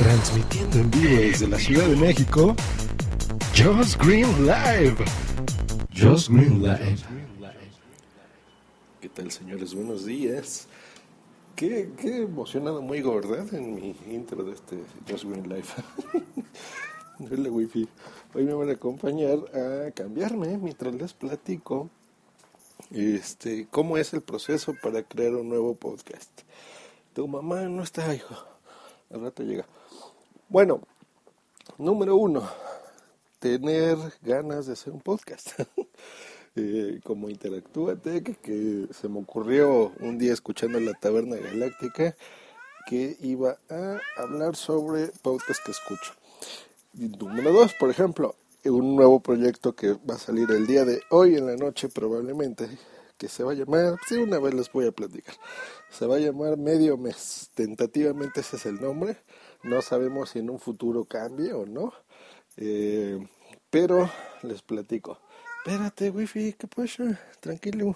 Transmitiendo en vivo desde la Ciudad de México, Just Green Live. Just Green Live. ¿Qué tal, señores? Buenos días. Qué, qué emocionado muy ¿verdad? En mi intro de este Just Green Live. Hola, wifi. Hoy me van a acompañar a cambiarme mientras les platico este, cómo es el proceso para crear un nuevo podcast. Tu mamá no está, hijo. Al rato llega. Bueno, número uno, tener ganas de hacer un podcast. eh, como Interactúate, que, se me ocurrió un día escuchando la Taberna Galáctica que iba a hablar sobre podcast que escucho. Número dos, por ejemplo, un nuevo proyecto que va a salir el día de hoy en la noche probablemente, que se va a llamar, sí, una vez les voy a platicar, se va a llamar Medio Mes, tentativamente ese es el nombre, no sabemos si en un futuro cambie o no, eh, pero les platico. Espérate, wifi, ¿qué pasa? Tranquilo.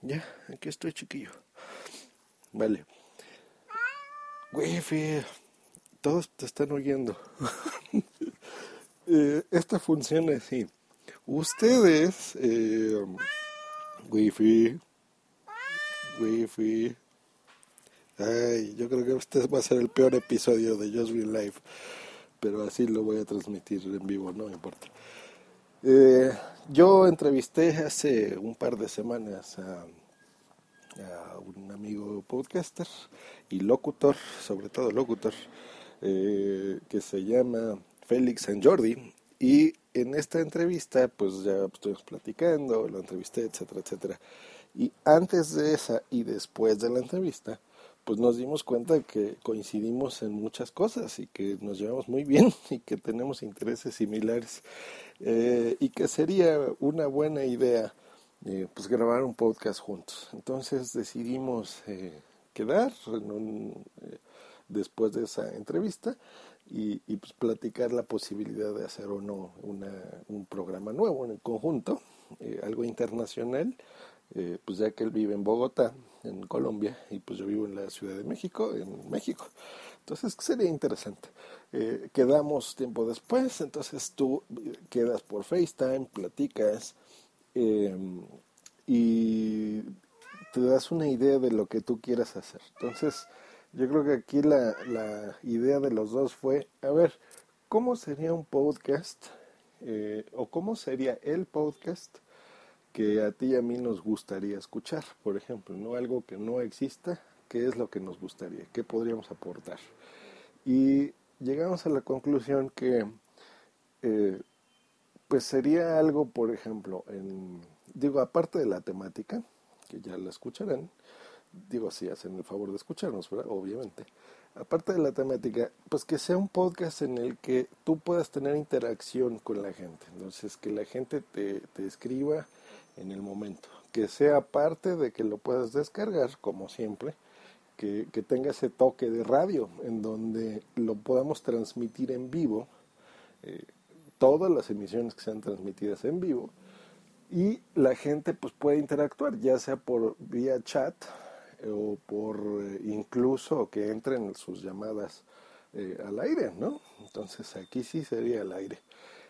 Ya, aquí estoy chiquillo. Vale. Wifi, todos te están oyendo. eh, esta funciona así. Ustedes, eh, wifi, wifi. Ay, yo creo que este va a ser el peor episodio de Just Be Live, pero así lo voy a transmitir en vivo, no importa. Eh, yo entrevisté hace un par de semanas a, a, un amigo podcaster y locutor, sobre todo locutor, eh, que se llama Félix San Jordi. Y en esta entrevista, pues ya estuvimos platicando, lo entrevisté, etcétera, etcétera. Y antes de esa y después de la entrevista, pues nos dimos cuenta que coincidimos en muchas cosas y que nos llevamos muy bien y que tenemos intereses similares eh, y que sería una buena idea eh, pues grabar un podcast juntos. Entonces decidimos eh, quedar en un, después de esa entrevista y, y, pues platicar la posibilidad de hacer o no una, un programa nuevo en el conjunto, algo internacional eh, pues ya que él vive en Bogotá, en Colombia, y pues yo vivo en la Ciudad de México, en México. Entonces sería interesante. Eh, quedamos tiempo después, entonces tú quedas por FaceTime, platicas eh, y te das una idea de lo que tú quieras hacer. Entonces yo creo que aquí la, la idea de los dos fue, a ver, ¿cómo sería un podcast? Eh, o cómo sería el podcast que a ti y a mí nos gustaría escuchar, por ejemplo, no algo que no exista, qué es lo que nos gustaría, qué podríamos aportar. Y llegamos a la conclusión que eh, pues sería algo, por ejemplo, en, digo, aparte de la temática, que ya la escucharán, digo, si hacen el favor de escucharnos, obviamente, aparte de la temática, pues que sea un podcast en el que tú puedas tener interacción con la gente, entonces que la gente te, escriba, en el momento. Que sea parte de que lo puedas descargar, como siempre, que, que, tenga ese toque de radio, en donde lo podamos transmitir en vivo, eh, todas las emisiones que sean transmitidas en vivo, y la gente pues puede interactuar, ya sea por vía chat o por eh, incluso que entren sus llamadas eh, al aire, ¿no? Entonces aquí sí sería al aire.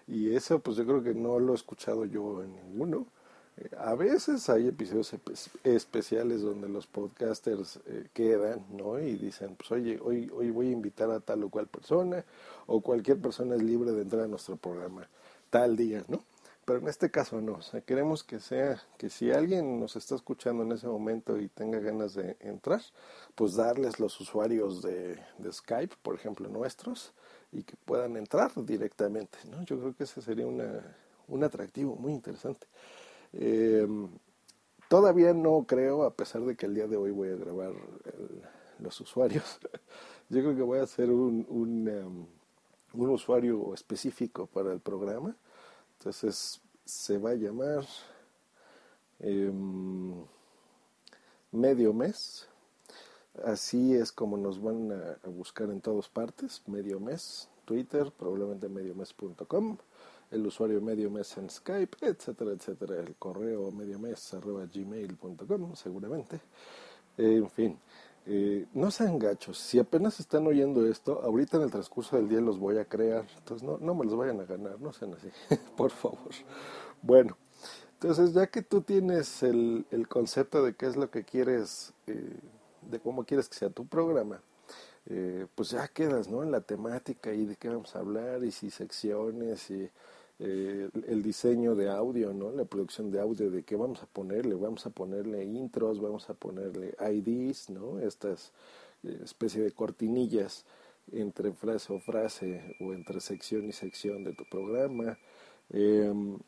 Y eso pues yo creo que no lo he escuchado yo en ninguno. A veces hay episodios especiales donde los podcasters eh, quedan, ¿no? Y dicen, pues oye, hoy, hoy voy a invitar a tal o cual persona, o cualquier persona es libre de entrar a nuestro programa tal día, ¿no? Pero en este caso no, o sea, queremos que sea, que si alguien nos está escuchando en ese momento y tenga ganas de entrar, pues darles los usuarios de, Skype, por ejemplo, nuestros, y que puedan entrar directamente, ¿no? Yo creo que ese sería una, un atractivo muy interesante. Eh, todavía no creo, a pesar de que el día de hoy voy a grabar los usuarios, yo creo que voy a hacer un, un, em, un usuario específico para el programa. Entonces se va a llamar em, medio mes. Así es como nos van a, buscar en todas partes, medio mes, Twitter, probablemente mediomes.com, el usuario medio mes en Skype, etcétera, etcétera, el correo medio mes arroba gmail.com seguramente. en fin, eh, no sean gachos. Si apenas están oyendo esto, ahorita en el transcurso del día los voy a crear. Entonces no, no me los vayan a ganar, no sean así, por favor. Bueno, entonces ya que tú tienes el, el concepto de qué es lo que quieres, eh, de cómo quieres que sea tu programa, eh, pues ya quedas ¿no? en la temática y de qué vamos a hablar y si secciones y eh, el diseño de audio, ¿no? La producción de audio, de qué vamos a ponerle, vamos a ponerle intros, vamos a ponerle IDs, ¿no? Estas eh, especie de cortinillas entre frase o frase o entre sección y sección de tu programa, em,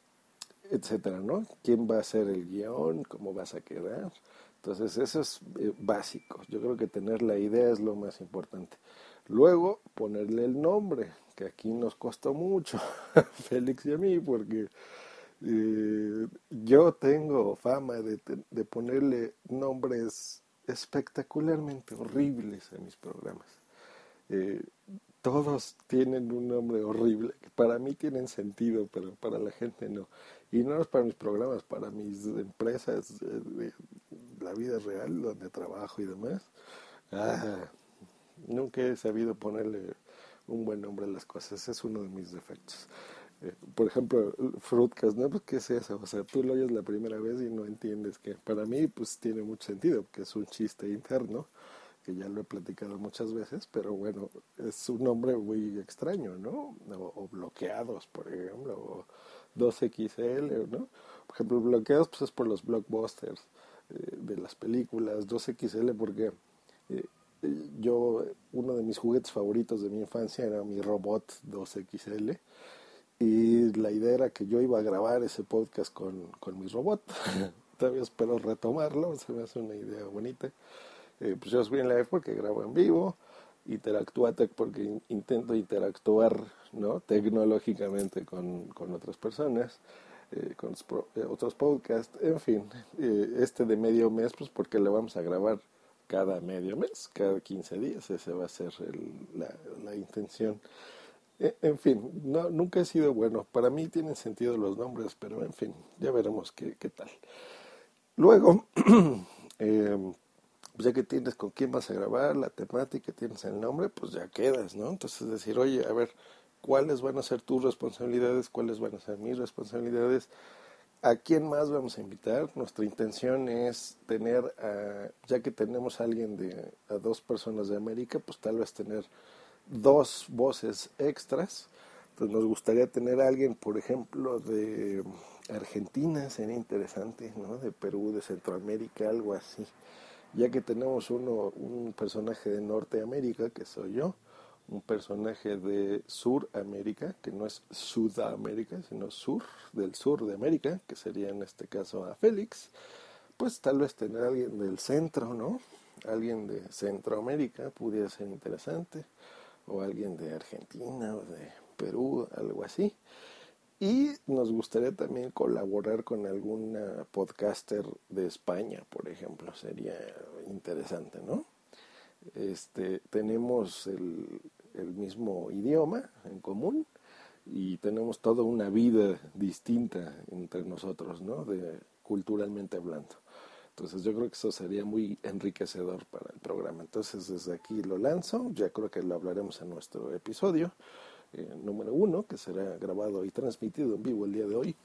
etcétera, ¿no? ¿Quién va a ser el guion? ¿Cómo vas a quedar? Entonces, eso es eh, básico. Yo creo que tener la idea es lo más importante. Luego, ponerle el nombre, que aquí nos costó mucho, Félix y a mí, porque eh, yo tengo fama de, de, ponerle nombres espectacularmente horribles a mis programas. Eh, todos tienen un nombre horrible, para mí tienen sentido, pero para la gente no. Y no es para mis programas, para mis empresas, eh, de la vida real, donde trabajo y demás. Ah, Nunca he sabido ponerle un buen nombre a las cosas, es uno de mis defectos. Eh, por ejemplo, Fruitcast, ¿no? Pues, ¿qué es eso? O sea, tú lo oyes la primera vez y no entiendes que para mí, pues, tiene mucho sentido, porque es un chiste interno, que ya lo he platicado muchas veces, pero bueno, es un nombre muy extraño, ¿no? O, bloqueados, por ejemplo, o 2XL, ¿no? Por ejemplo, bloqueados, pues, es por los blockbusters eh, de las películas, 2XL porque... Eh, yo, uno de mis juguetes favoritos de mi infancia era mi robot 2XL y la idea era que yo iba a grabar ese podcast con, con mi robot. Todavía espero retomarlo, se me hace una idea bonita. Eh, pues yo soy en live porque grabo en vivo, interactúate porque intento interactuar ¿no? tecnológicamente con, con otras personas. Eh, con eh, otros podcasts, en fin, eh, este de medio mes, pues porque le vamos a grabar cada medio mes, cada 15 días, ese va a ser la, intención. E, en fin, nunca he sido bueno, para mí tienen sentido los nombres, pero en fin, ya veremos qué, tal. Luego, eh, ya que tienes con quién vas a grabar, la temática, tienes el nombre, pues ya quedas, ¿no? Entonces decir, oye, a ver, ¿cuáles van a ser tus responsabilidades? ¿Cuáles van a ser mis responsabilidades? ¿A quién más vamos a invitar? Nuestra intención es tener, ya que tenemos a alguien de, a dos personas de América, pues tal vez tener dos voces extras. Pues nos gustaría tener a alguien, por ejemplo, de Argentina, sería interesante, ¿no? De Perú, de Centroamérica, algo así. Ya que tenemos uno, un personaje de Norteamérica, que soy yo, un personaje de Suramérica, que no es Sudamérica, sino sur, del sur de América, que sería en este caso a Félix, pues tal vez tener a alguien del centro, ¿no? Alguien de Centroamérica pudiera ser interesante, o alguien de Argentina o de Perú, algo así. Y nos gustaría también colaborar con alguna podcaster de España, por ejemplo, sería interesante, ¿no? Este, tenemos el, el mismo idioma en común y tenemos toda una vida distinta entre nosotros, ¿no? De, culturalmente hablando. Entonces yo creo que eso sería muy enriquecedor para el programa. Entonces desde aquí lo lanzo, ya creo que lo hablaremos en nuestro episodio eh, número uno, que será grabado y transmitido en vivo el día de hoy.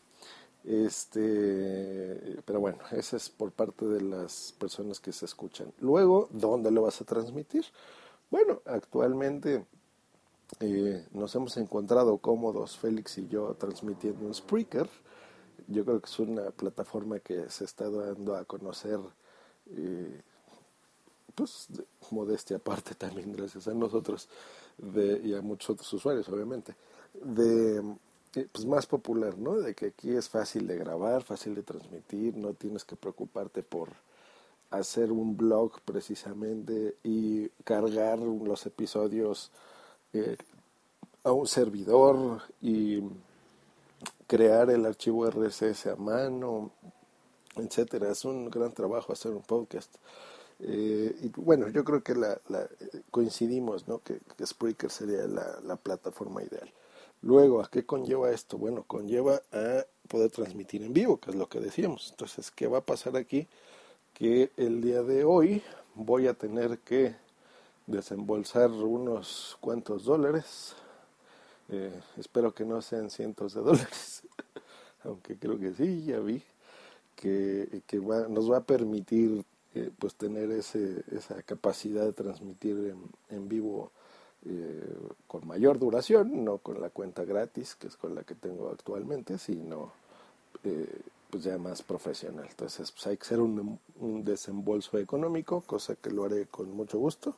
Este, pero bueno, ese es por parte de las personas que se escuchan. Luego, ¿dónde lo vas a transmitir? Bueno, actualmente eh, nos hemos encontrado cómodos, Félix y yo, transmitiendo en Spreaker. Yo creo que es una plataforma que se está dando a conocer, eh, pues, modestia aparte también, gracias a nosotros de, y a muchos otros usuarios, obviamente, de eh, pues más popular, ¿no? De que aquí es fácil de grabar, fácil de transmitir, no tienes que preocuparte por hacer un blog precisamente y cargar los episodios eh, a un servidor y crear el archivo RSS a mano, etcétera. Es un gran trabajo hacer un podcast. Eh, y bueno, yo creo que la, coincidimos, ¿no? Que, Spreaker sería la, la, plataforma ideal. Luego, ¿a qué conlleva esto? Bueno, conlleva a poder transmitir en vivo, que es lo que decíamos. Entonces, ¿qué va a pasar aquí? Que el día de hoy voy a tener que desembolsar unos cuantos dólares. Eh, espero que no sean cientos de dólares, aunque creo que sí, ya vi que, que nos va a permitir eh, pues tener ese, esa capacidad de transmitir en, en vivo eh, con mayor duración, no con la cuenta gratis, que es con la que tengo actualmente, sino eh, pues ya más profesional. Entonces pues hay que hacer un, un, desembolso económico, cosa que lo haré con mucho gusto.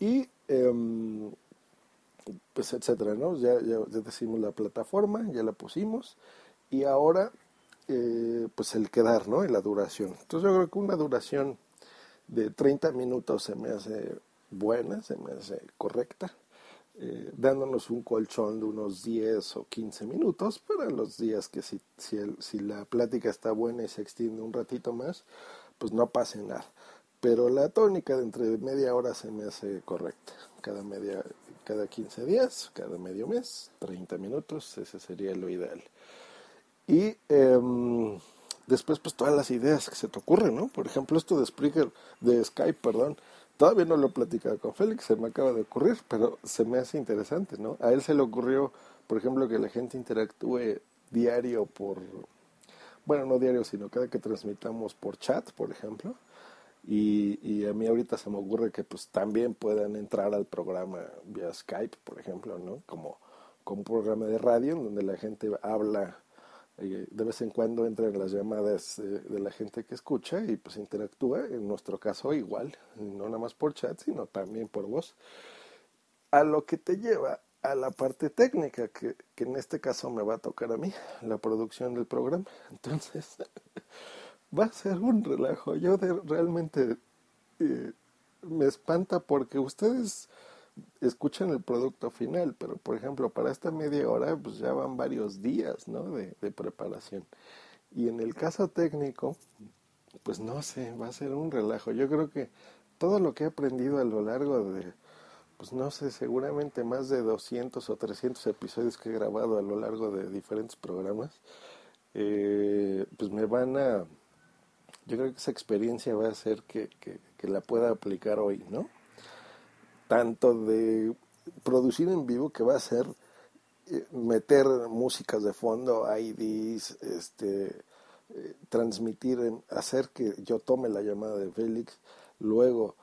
Y em, pues etcétera, ¿no? Ya, ya, ya decimos la plataforma, ya la pusimos. Y ahora eh, pues el quedar, ¿no? Y la duración. Entonces yo creo que una duración de 30 minutos se me hace buena, se me hace correcta, eh, dándonos un colchón de unos 10 o 15 minutos para los días que si, si, el, si la plática está buena y se extiende un ratito más, pues no pase nada. Pero la tónica de entre media hora se me hace correcta. Cada media, cada 15 días, cada medio mes, 30 minutos, ese sería lo ideal. Y eh, después, pues todas las ideas que se te ocurren, ¿no? Por ejemplo, esto de Spreaker, de Skype, perdón. Todavía no lo he platicado con Félix, se me acaba de ocurrir, pero se me hace interesante, ¿no? A él se le ocurrió, por ejemplo, que la gente interactúe diario por, bueno, no diario, sino cada que transmitamos por chat, por ejemplo. Y, a mí ahorita se me ocurre que pues también puedan entrar al programa vía Skype, por ejemplo, ¿no? Como, como un programa de radio donde la gente habla de vez en cuando entran las llamadas de la gente que escucha y pues interactúa, en nuestro caso igual, no nada más por chat, sino también por voz, a lo que te lleva a la parte técnica, que, que en este caso me va a tocar a mí, la producción del programa. Entonces, va a ser un relajo. Yo de, realmente eh, me espanta porque ustedes escuchan el producto final, pero por ejemplo, para esta media hora, pues ya van varios días, ¿no? De, preparación. Y en el caso técnico, pues no sé, va a ser un relajo. Yo creo que todo lo que he aprendido a lo largo de, pues no sé, seguramente más de 200 o 300 episodios que he grabado a lo largo de diferentes programas, eh, pues me van a, yo creo que esa experiencia va a hacer que, que, que la pueda aplicar hoy, ¿no? tanto de producir en vivo que va a ser eh, meter músicas de fondo, IDs, este, eh, transmitir, hacer que yo tome la llamada de Félix, luego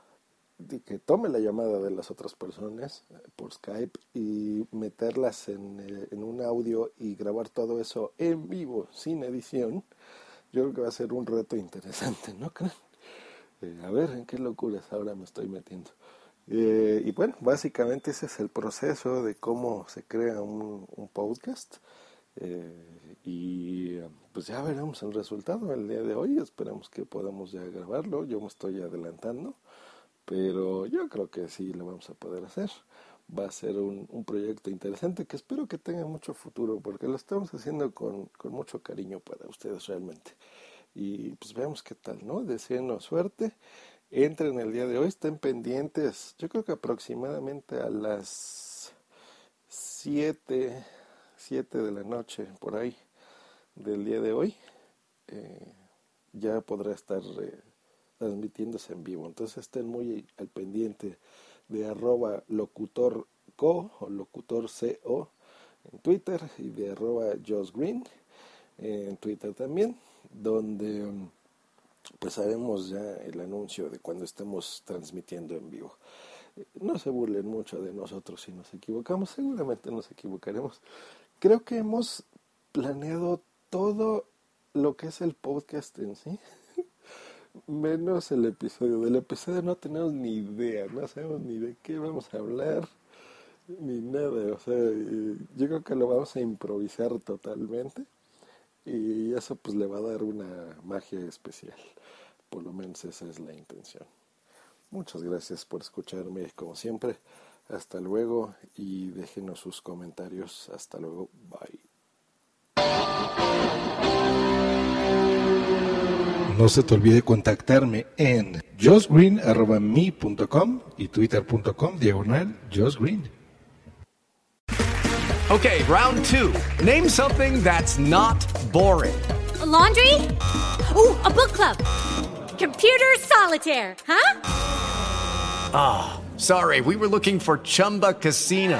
que tome la llamada de las otras personas eh, por Skype y meterlas en, en, un audio y grabar todo eso en vivo, sin edición, yo creo que va a ser un reto interesante, ¿no creen? a ver, ¿en qué locuras ahora me estoy metiendo? Eh, y bueno, básicamente ese es el proceso de cómo se crea un, podcast. Eh, y pues ya veremos el resultado el día de hoy. Esperemos que podamos ya grabarlo. Yo me estoy adelantando, pero yo creo que sí lo vamos a poder hacer. Va a ser un, un proyecto interesante que espero que tenga mucho futuro porque lo estamos haciendo con, con mucho cariño para ustedes realmente. Y pues veamos qué tal, ¿no? Deseenos suerte entren el día de hoy, estén pendientes. Yo creo que aproximadamente a las 7, 7 de la noche, por ahí, del día de hoy, eh, ya podrá estar eh, transmitiéndose en vivo. Entonces estén muy al pendiente de arroba locutorco o locutorco en Twitter y de arroba Josh Green en Twitter también, donde pues haremos ya el anuncio de cuando estemos transmitiendo en vivo. No se burlen mucho de nosotros si nos equivocamos, seguramente nos equivocaremos. Creo que hemos planeado todo lo que es el podcast en sí, menos el episodio. Del episodio no tenemos ni idea, no sabemos ni de qué vamos a hablar. ni nada. O sea, yo creo que lo vamos a improvisar totalmente y eso pues le va a dar una magia especial. Por lo menos esa es la intención. Muchas gracias por escucharme como siempre. Hasta luego y déjenos sus comentarios. Hasta luego. Bye. No se te olvide contactarme en josgreen.me.com y twitter.com diagonal josgreen. Okay, round two. Name something that's not boring. A laundry? Ooh, a book club. Computer solitaire, huh? Ah, oh, sorry, we were looking for Chumba Casino.